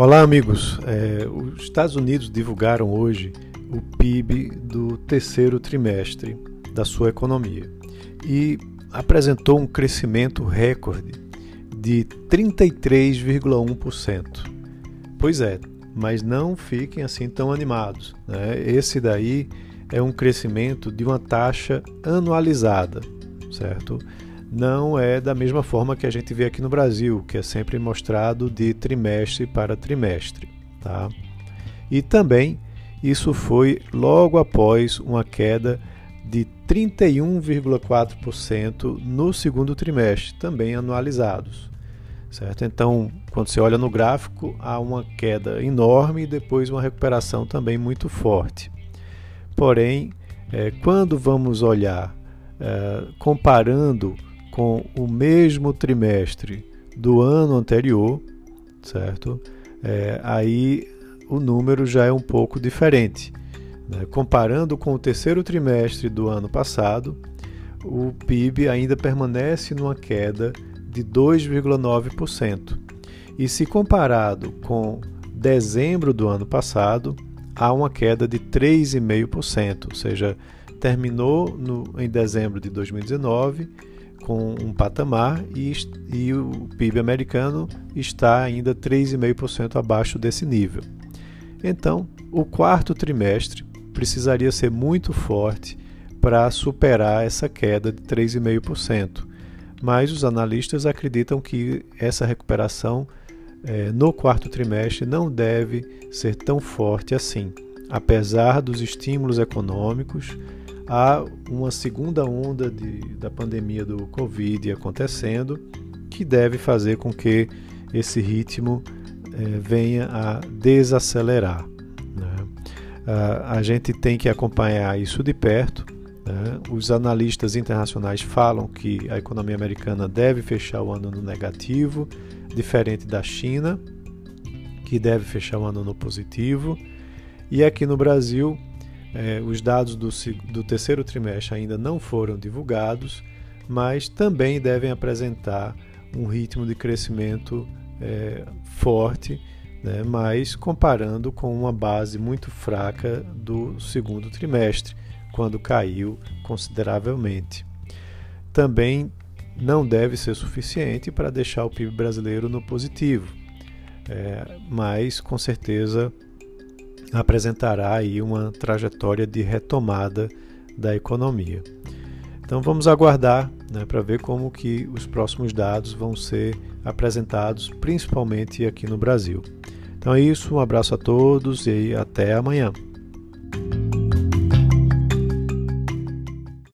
Olá, amigos. É, os Estados Unidos divulgaram hoje o PIB do terceiro trimestre da sua economia e apresentou um crescimento recorde de 33,1%. Pois é, mas não fiquem assim tão animados. Né? Esse daí é um crescimento de uma taxa anualizada, certo? Não é da mesma forma que a gente vê aqui no Brasil, que é sempre mostrado de trimestre para trimestre, tá? E também isso foi logo após uma queda de 31,4% no segundo trimestre, também anualizados. Certo? Então, quando você olha no gráfico, há uma queda enorme e depois uma recuperação também muito forte. Porém, é, quando vamos olhar é, comparando com o mesmo trimestre do ano anterior, certo? É, aí o número já é um pouco diferente. Né? Comparando com o terceiro trimestre do ano passado, o PIB ainda permanece numa queda de 2,9%. E se comparado com dezembro do ano passado, há uma queda de 3,5%, ou seja, terminou no, em dezembro de 2019 com um patamar e, e o PIB americano está ainda 3,5% abaixo desse nível. Então, o quarto trimestre precisaria ser muito forte para superar essa queda de 3,5%. Mas os analistas acreditam que essa recuperação eh, no quarto trimestre não deve ser tão forte assim, apesar dos estímulos econômicos. Há uma segunda onda de, da pandemia do Covid acontecendo, que deve fazer com que esse ritmo eh, venha a desacelerar. Uh, a gente tem que acompanhar isso de perto. Né? Os analistas internacionais falam que a economia americana deve fechar o ano no negativo, diferente da China, que deve fechar o ano no positivo. E aqui no Brasil, eh, os dados do, do terceiro trimestre ainda não foram divulgados, mas também devem apresentar um ritmo de crescimento eh, forte né, mas comparando com uma base muito fraca do segundo trimestre, quando caiu consideravelmente. Também não deve ser suficiente para deixar o PIB brasileiro no positivo, é, mas com certeza apresentará aí uma trajetória de retomada da economia. Então vamos aguardar né, para ver como que os próximos dados vão ser apresentados, principalmente aqui no Brasil. Então é isso, um abraço a todos e até amanhã.